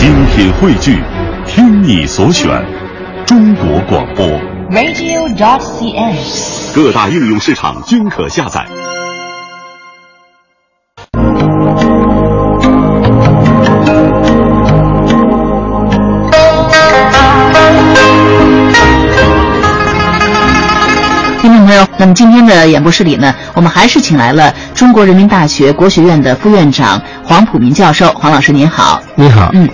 精品汇聚，听你所选，中国广播。radio.dot.cn，。各大应用市场均可下载。听众朋友，那么今天的演播室里呢，我们还是请来了中国人民大学国学院的副院长黄普民教授。黄老师您好。你好，嗯，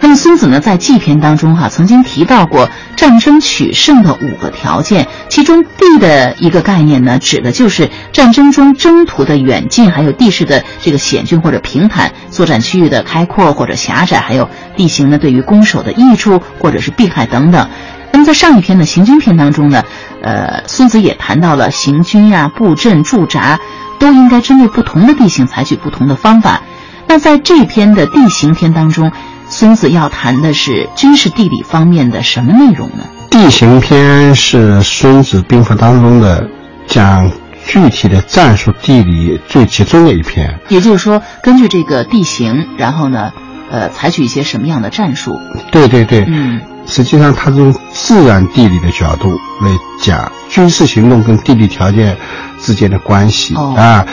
那么孙子呢在祭篇当中哈、曾经提到过战争取胜的五个条件，其中地的一个概念呢，指的就是战争中征途的远近，还有地势的这个险峻或者平坦，作战区域的开阔或者狭窄，还有地形呢对于攻守的益处或者是避害等等。那么在上一篇的行军篇当中呢，呃，孙子也谈到了行军呀、布阵、驻扎都应该针对不同的地形采取不同的方法。那在这篇的地形篇当中，孙子要谈的是军事地理方面的什么内容呢？地形篇是《孙子兵法》当中的讲具体的战术地理最集中的一篇。也就是说，根据这个地形，然后呢，呃，采取一些什么样的战术？对对对，嗯实际上它是从自然地理的角度来讲军事行动跟地理条件之间的关系、哦啊。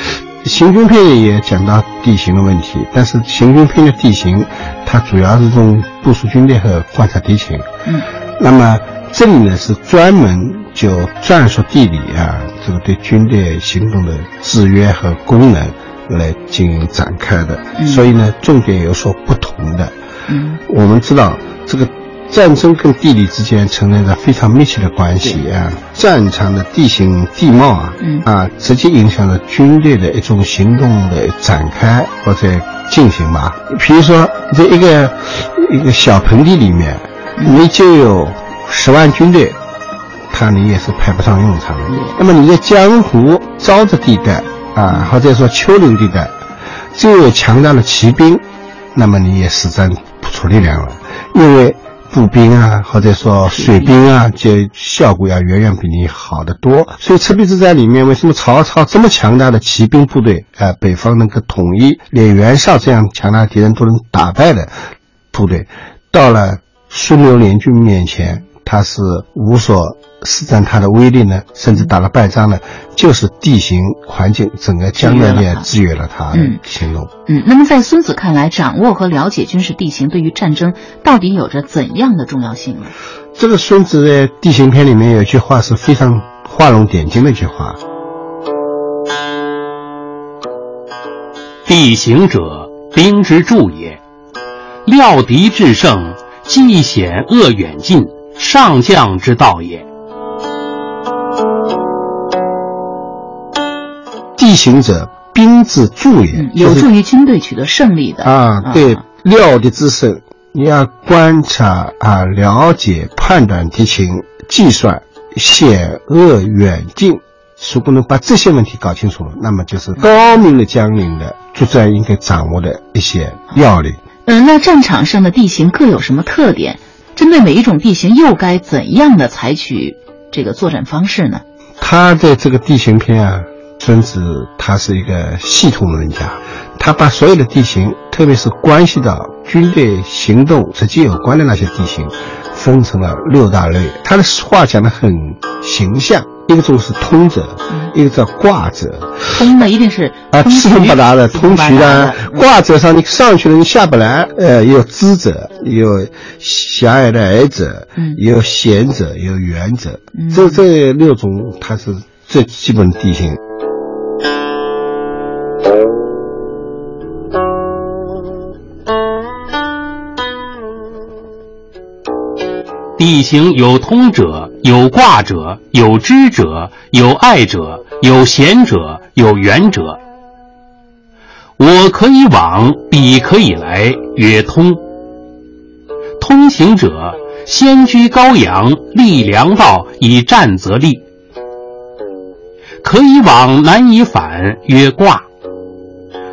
行军篇也讲到地形的问题，但是行军篇的地形，它主要是从部署军队和观察敌情。嗯那么这里呢是专门就战术地理啊，这个对军队行动的制约和功能来进行展开的。嗯所以呢，重点有所不同的。嗯我们知道，这个战争跟地理之间存在着非常密切的关系啊。战场的地形地貌啊，嗯啊，直接影响了军队的一种行动的展开或者进行吧。比如说，在一个一个小盆地里面，你就有十万军队，它你也是派不上用场的。那么你在江湖沼泽地带啊，或者说丘陵地带，只有强大的骑兵，那么你也施展不出力量了，因为步兵啊，或者说水兵啊，就效果要远远比你好得多。所以赤壁之战里面，为什么曹操这么强大的骑兵部队，啊，北方能够统一，连袁绍这样强大的敌人都能打败的部队，到了孙刘联军面前，他是无所施展他的威力呢，甚至打了败仗呢，就是地形环境整个江南面制约了他的嗯行动。嗯。那么在孙子看来，掌握和了解军事地形对于战争到底有着怎样的重要性呢？这个孙子的地形篇里面有一句话是非常画龙点睛的一句话，地形者，兵之助也。料敌制胜，既险恶远近，上将之道也。地形者，兵之助也，嗯，有助于军队取得胜利的啊，对料敌之胜，你要观察啊，了解、判断敌情，计算险恶远近。如果能把这些问题搞清楚了，那么就是高明的将领的作战应该掌握的一些要领。嗯，那战场上的地形各有什么特点？针对每一种地形，又该怎样的采取这个作战方式呢？他的这个地形篇啊，孙子他是一个系统论家，他把所有的地形，特别是关系到军队行动直接有关的那些地形，分成了六大类。他的话讲的很形象，一个种是通者，一个叫挂者。通呢，一定是啊，通四通八达的，通衢八达的，挂者上你上去了，你下不来。呃，有知者，有狭隘的矮者，嗯有贤者，有远者。嗯这这六种，它是最基本的地形。地形有通者，有卦者，有知者，有爱者，有贤者，有远者。我可以往，彼可以来，曰通。通行者，先居高阳，立良道，以战则立。可以往，难以反，曰卦。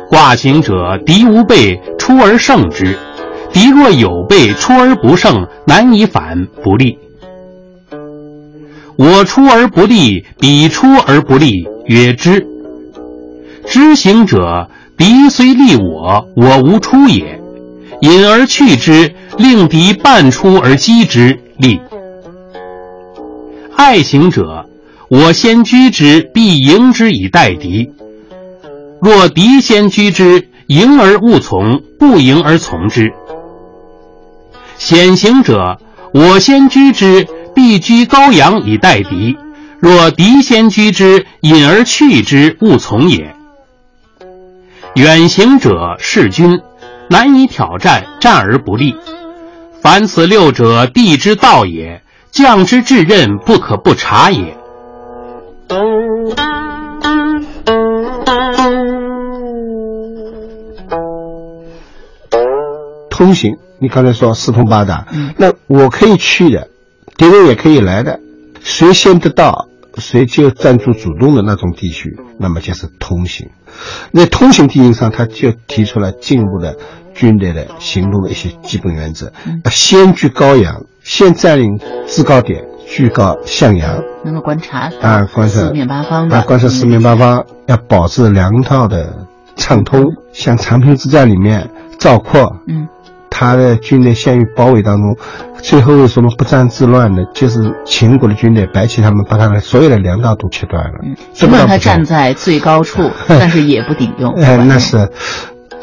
卦行者，敌无备，出而胜之。敌若有备，出而不胜，难以反，不利。我出而不利，彼出而不利，曰知。知行者，敌虽利我，我无出也。引而去之，令敌半出而击之，利。爱行者，我先居之，必迎之以待敌。若敌先居之，迎而勿从，不迎而从之。险行者，我先居之，必居高阳以待敌。若敌先居之，引而去之，勿从也。远行者是君，难以挑战，战而不利。凡此六者，地之道也。将之至任，不可不察也。通行，你刚才说四通八达，那我可以去的，敌人也可以来的，谁先得到，谁就占住主动的那种地区，那么就是通行。那通行地形上，他就提出了进一步的军队的行动的一些基本原则：嗯先居高阳，先占领制高点，居高向阳，能够观察啊，观察四面八方的，啊，观察四面八方，要保持粮道的畅通。像长平之战里面，赵括，嗯。他的军队陷于包围当中，最后为什么不战自乱呢？就是秦国的军队白起他们把他的所有的粮道都切断了。尽管他站在最高处，但是也不顶用。哎，那是。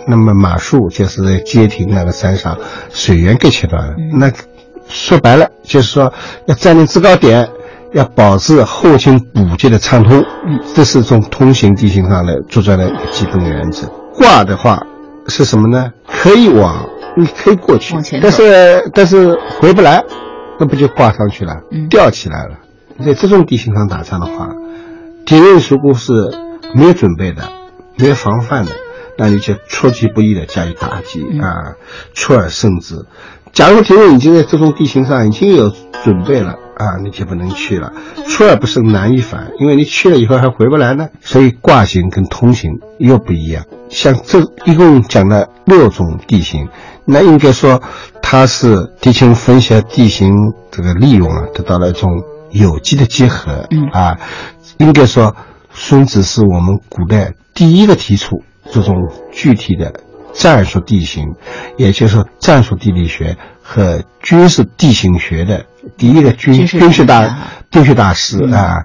那么马术就是在街亭那个山上，水源给切断了。那说白了就是说，要占领制高点，要保持后勤补给的畅通。嗯，这是从通行地形上的作战的基本原则。挂的话是什么呢？可以往。你可以过去，但是但是回不来，那不就挂上去了，吊起来了。在这种地形上打仗的话，敌人如果是没有准备的、没有防范的，那你就出其不意的加以打击啊，出尔胜之。假如敌人已经在这种地形上已经有准备了啊，你就不能去了。出尔不胜，难以反，因为你去了以后还回不来呢。所以挂形跟通行又不一样。像这一共讲了六种地形。那应该说，它是地形分析、地形这个利用啊，得到了一种有机的结合。嗯啊，应该说，孙子是我们古代第一个提出这种具体的战术地形，也就是说战术地理学和军事地形学的第一个军军事大军事大师啊。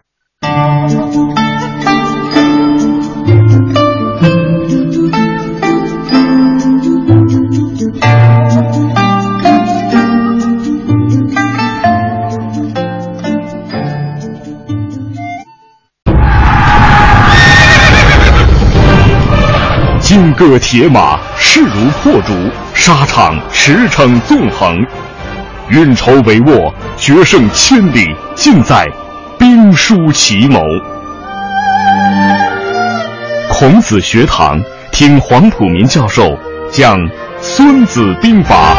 金戈铁马，势如破竹；沙场驰骋纵横，运筹帷幄，决胜千里，尽在兵书奇谋。孔子学堂，听黄浦民教授讲《孙子兵法》。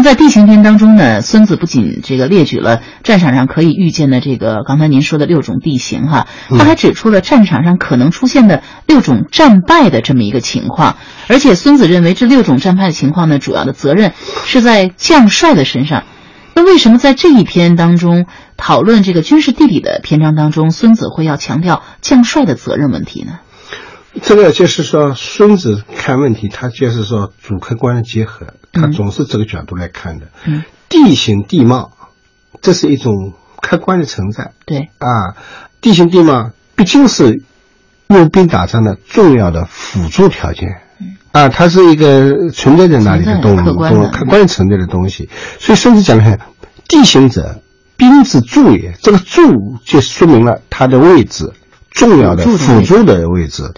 那在地形篇当中呢，孙子不仅这个列举了战场上可以预见的这个刚才您说的六种地形哈，他还指出了战场上可能出现的六种战败的这么一个情况，而且孙子认为这六种战败的情况呢，主要的责任是在将帅的身上。那为什么在这一篇当中讨论这个军事地理的篇章当中，孙子会要强调将帅的责任问题呢？这个就是说，孙子看问题，他就是说主客观的结合，他总是这个角度来看的。嗯，地形地貌，这是一种客观的存在。对啊，地形地貌毕竟是用兵打仗的重要的辅助条件。嗯啊，它是一个存在在那里的东客观的客观存在的东西。所以孙子讲的很，地形者，兵之助也。这个助就说明了它的位置。重要的辅助的位置，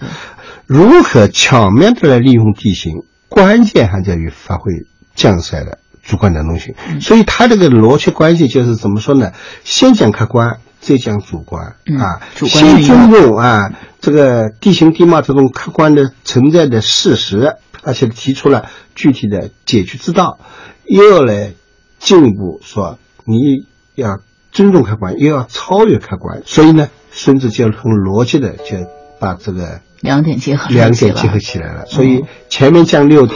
如何巧妙的来利用地形，关键还在于发挥将帅的主观能动性。所以他这个逻辑关系就是怎么说呢？先讲客观，再讲主观啊。先尊重啊这个地形地貌这种客观的存在的事实，而且提出了具体的解决之道，又要来进一步说你要尊重客观，又要超越客观。所以呢？孙子就很逻辑的就把这个两点结合两点结合起来了，所以前面讲六地，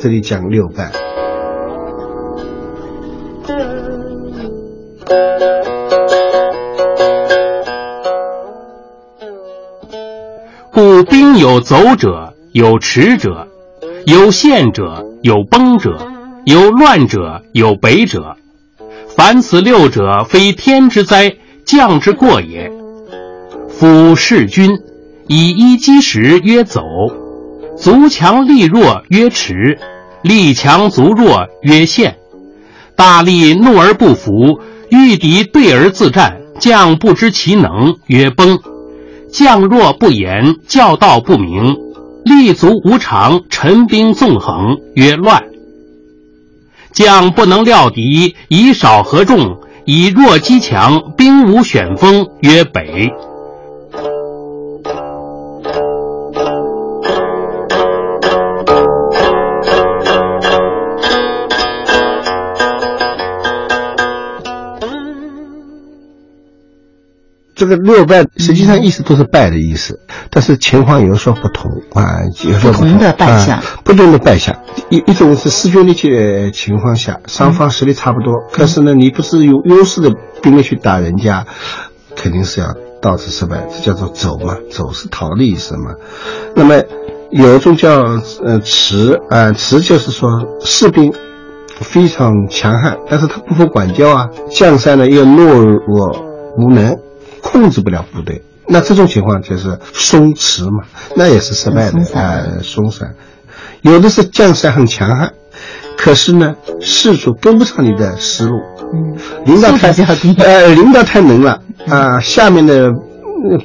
这里讲六败。故兵有走者，有驰者，有陷者，有崩者，有乱者，有北者。凡此六者，非天之灾，将之过也。夫弑君，以一击十曰走；足强力弱曰驰；力强足弱曰陷。大力怒而不服，遇敌对而自战，将不知其能曰崩；将弱不言，教道不明，力足无常，陈兵纵横曰乱。将不能料敌，以少合众，以弱击强，兵无选锋，曰北。这个六败实际上意思都是败的意思，但是情况有所不同啊，有所不同的败相，啊、不同的败相。一一种是势均力敌的情况下，双方实力差不多，嗯、可是呢，你不是有优势的兵力去打人家，肯定是要导致失败，这叫做走嘛，走是逃的意思嘛。那么有一种叫呃持啊，持就是说士兵非常强悍，但是他不服管教啊，将帅呢又懦弱无能。控制不了部队，那这种情况就是松弛嘛，那也是失败的啊，松散。有的是将帅很强悍，可是呢，士卒跟不上你的思路，嗯，领导太呃，领导太能了啊，下面的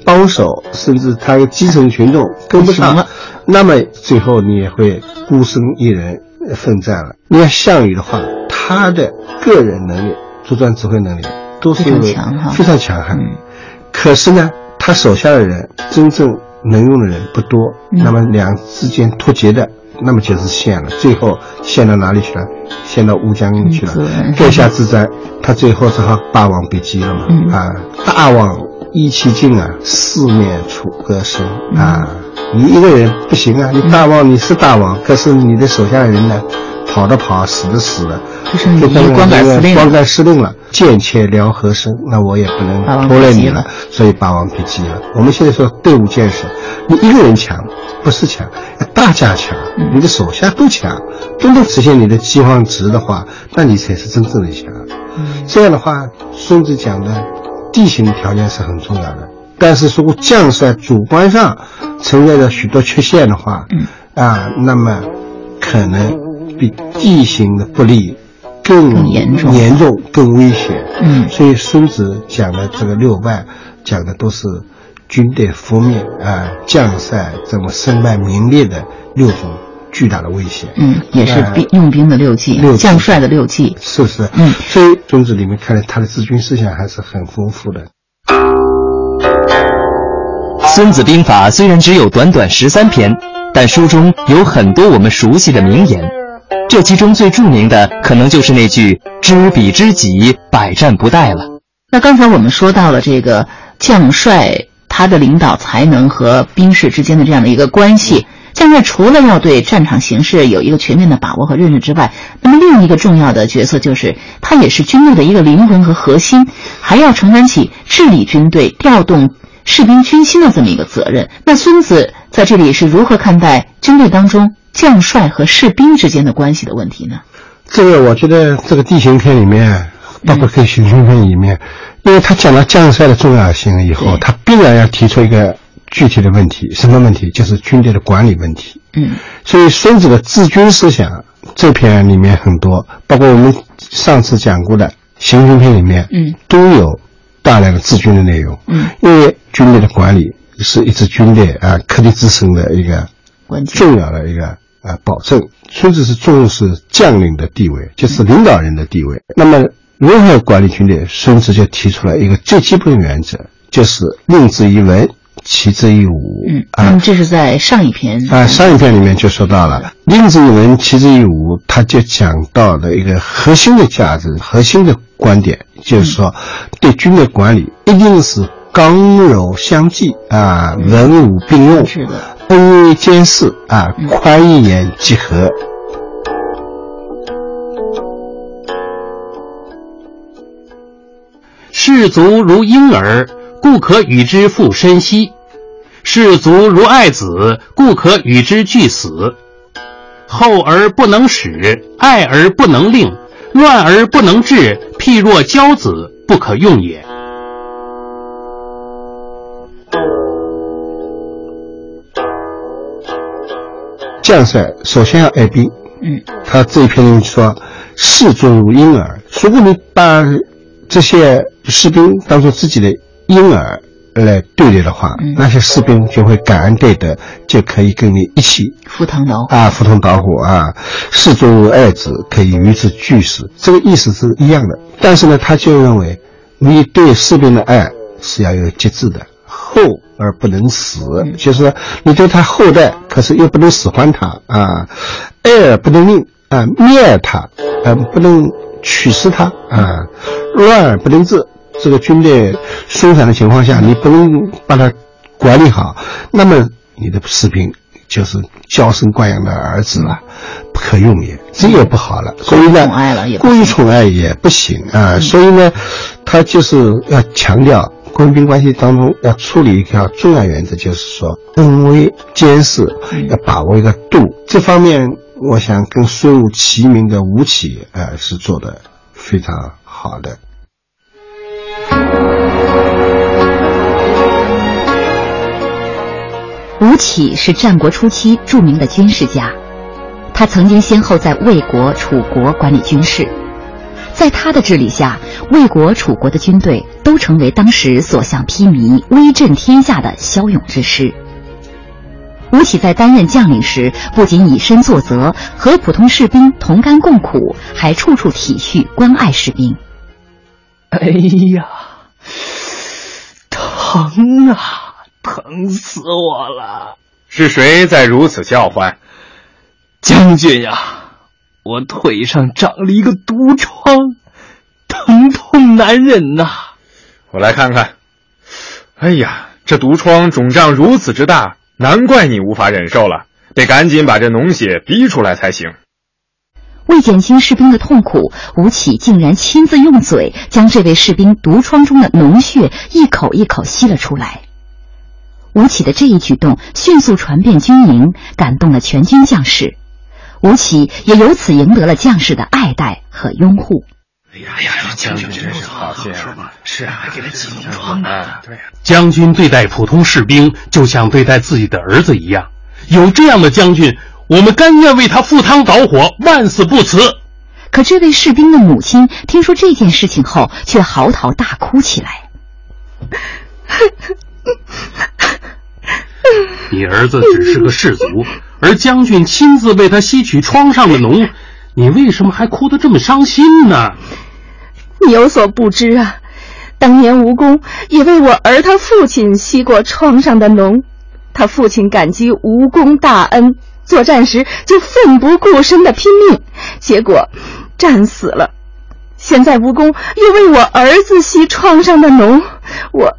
帮手甚至他的基层群众跟不上了，那么最后你也会孤身一人奋战了。你看项羽的话，他的个人能力、作战指挥能力都是非常强哈，非常强悍。嗯可是呢，他手下的人真正能用的人不多，嗯、那么两之间脱节的，那么就是陷了。最后陷到哪里去了？陷到乌江去了。垓下之灾，他最后只好霸王别姬了嘛。嗯、啊，大王意气尽啊，四面楚歌声嗯啊。你一个人不行啊，你大王你是大王，可是你的手下的人呢，跑的跑，死的死了，就是你光杆司令，光杆司令了。剑切聊和声，那我也不能拖累你了，所以霸王别姬了。我们现在说队伍建设，你一个人强不是强，大家强，你的手下都强，都能实现你的饥荒值的话，那你才是真正的强。这样的话，孙子讲的地形条件是很重要的，但是如果将帅主观上存在着许多缺陷的话，啊，那么可能比地形的不利。更严重，严重更危险。嗯，所以孙子讲的这个六败，讲的都是军队覆灭啊，将帅这么身败名裂的六种巨大的危险。嗯，也是兵、呃、用兵的六计，六将帅的六计。是不是？嗯，所以孙子里面看来，他的治军思想还是很丰富的。《孙子兵法》虽然只有短短十三篇，但书中有很多我们熟悉的名言。这其中最著名的，可能就是那句“知彼知己，百战不殆”了。那刚才我们说到了这个将帅他的领导才能和兵士之间的这样的一个关系。将帅除了要对战场形势有一个全面的把握和认识之外，那么另一个重要的角色就是他也是军队的一个灵魂和核心，还要承担起治理军队、调动士兵军心的这么一个责任。那孙子在这里是如何看待军队当中？将帅和士兵之间的关系的问题呢？这个我觉得，这个地形片里面，包括跟行军片里面，因为他讲了将帅的重要性了以后，他必然要提出一个具体的问题，什么问题？就是军队的管理问题。嗯，所以孙子的治军思想这篇里面很多，包括我们上次讲过的行军片里面，嗯，都有大量的治军的内容。嗯，因为军队的管理是一支军队啊克敌制胜的一个重要的一个。啊，保证孙子是重视将领的地位，就是领导人的地位。那么，如何管理军队？孙子就提出了一个最基本的原则，就是令之以文，齐之以武。嗯，啊，这是在上一篇啊，上一篇里面就说到了，令之以文，齐之以武，他就讲到了一个核心的价值、核心的观点，就是说，对军队管理一定是刚柔相济啊，文武并用。是的。恩威兼施啊，宽一言即和。士卒如婴儿，故可与之复身兮；士卒如爱子，故可与之俱死。厚而不能使，爱而不能令，乱而不能治，譬若骄子，不可用也。将帅首先要爱兵，嗯，他这一篇说士尊如婴儿。如果你把这些士兵当做自己的婴儿来对待的话，嗯那些士兵就会感恩戴德，就可以跟你一起赴汤蹈火。啊赴汤蹈火啊。士尊如爱子，可以与之俱死，这个意思是一样的。但是呢，他就认为你对士兵的爱是要有节制的。厚而不能死，就是说你对他厚待，可是又不能使唤他啊，爱而不能令啊，灭他，啊，不能取食他啊，乱而不能治。这个军队松散的情况下，你不能把它管理好，那么你的士兵就是娇生惯养的儿子了，不可用也，这也不好了。所以呢，过于宠爱也不行啊。所以呢，他就是要强调官兵关系当中要处理一条重要原则，就是说恩威兼施，要把握一个度。这方面，我想跟孙武齐名的吴起，呃，是做的非常好的。吴起是战国初期著名的军事家，他曾经先后在魏国、楚国管理军事，在他的治理下，魏国、楚国的军队都成为当时所向披靡、威震天下的骁勇之师。吴起在担任将领时，不仅以身作则，和普通士兵同甘共苦，还处处体恤关爱士兵。哎呀，疼啊，疼死我了！是谁在如此叫唤？将军呀，我腿上长了一个毒疮，疼痛难忍呐、我来看看。哎呀，这毒疮肿胀如此之大，难怪你无法忍受了，得赶紧把这脓血逼出来才行。为减轻士兵的痛苦，吴起竟然亲自用嘴将这位士兵毒疮中的脓血一口一口吸了出来。吴起的这一举动迅速传遍军营，感动了全军将士。吴起也由此赢得了将士的爱戴和拥护。哎呀呀，将军真是好心啊！是啊，还给他挤脓疮呢。对呀、将军对待普通士兵就像对待自己的儿子一样，有这样的将军，我们甘愿为他赴汤蹈火，万死不辞。可这位士兵的母亲听说这件事情后，却嚎啕大哭起来。你儿子只是个士卒，而将军亲自为他吸取疮上的脓，你为什么还哭得这么伤心呢？你有所不知啊，当年吴公也为我儿他父亲吸过疮上的脓，他父亲感激吴公大恩，作战时就奋不顾身的拼命，结果战死了。现在吴公又为我儿子吸疮上的脓，我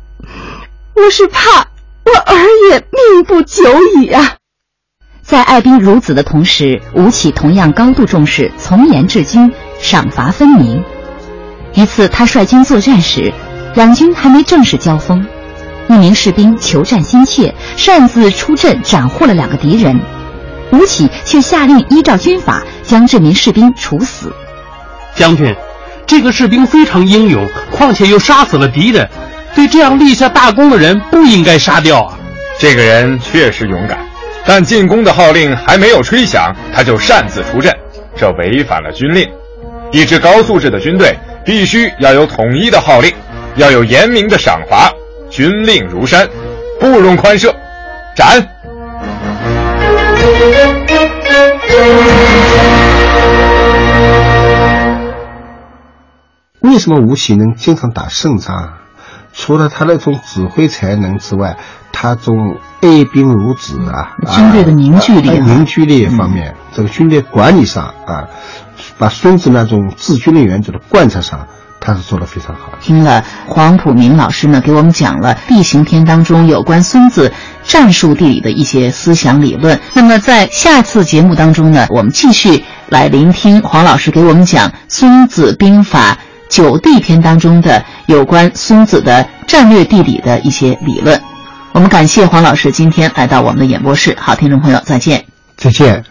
我是怕我儿也命不久矣啊！在爱兵如子的同时，吴起同样高度重视从严治军，赏罚分明。一次，他率军作战时，两军还没正式交锋，一名士兵求战心切，擅自出阵斩获了两个敌人，吴起却下令依照军法将这名士兵处死。将军，这个士兵非常英勇，况且又杀死了敌人，对这样立下大功的人不应该杀掉啊！这个人确实勇敢，但进攻的号令还没有吹响，他就擅自出阵，这违反了军令。一支高素质的军队必须要有统一的号令，要有严明的赏罚，军令如山，不容宽赦。斩！为什么吴起能经常打胜仗？除了他那种指挥才能之外，他这种爱兵如子啊，军队的凝聚力啊啊凝聚力方面，这个军队管理上啊，把孙子那种治军的原则的贯彻上，他是做得非常好。听了黄浦明老师呢给我们讲了地形篇当中有关孙子战术地理的一些思想理论。那么在下次节目当中呢，我们继续来聆听黄老师给我们讲《孙子兵法》九地篇当中的有关孙子的战略地理的一些理论。我们感谢黄老师今天来到我们的演播室。好，听众朋友，再见。再见。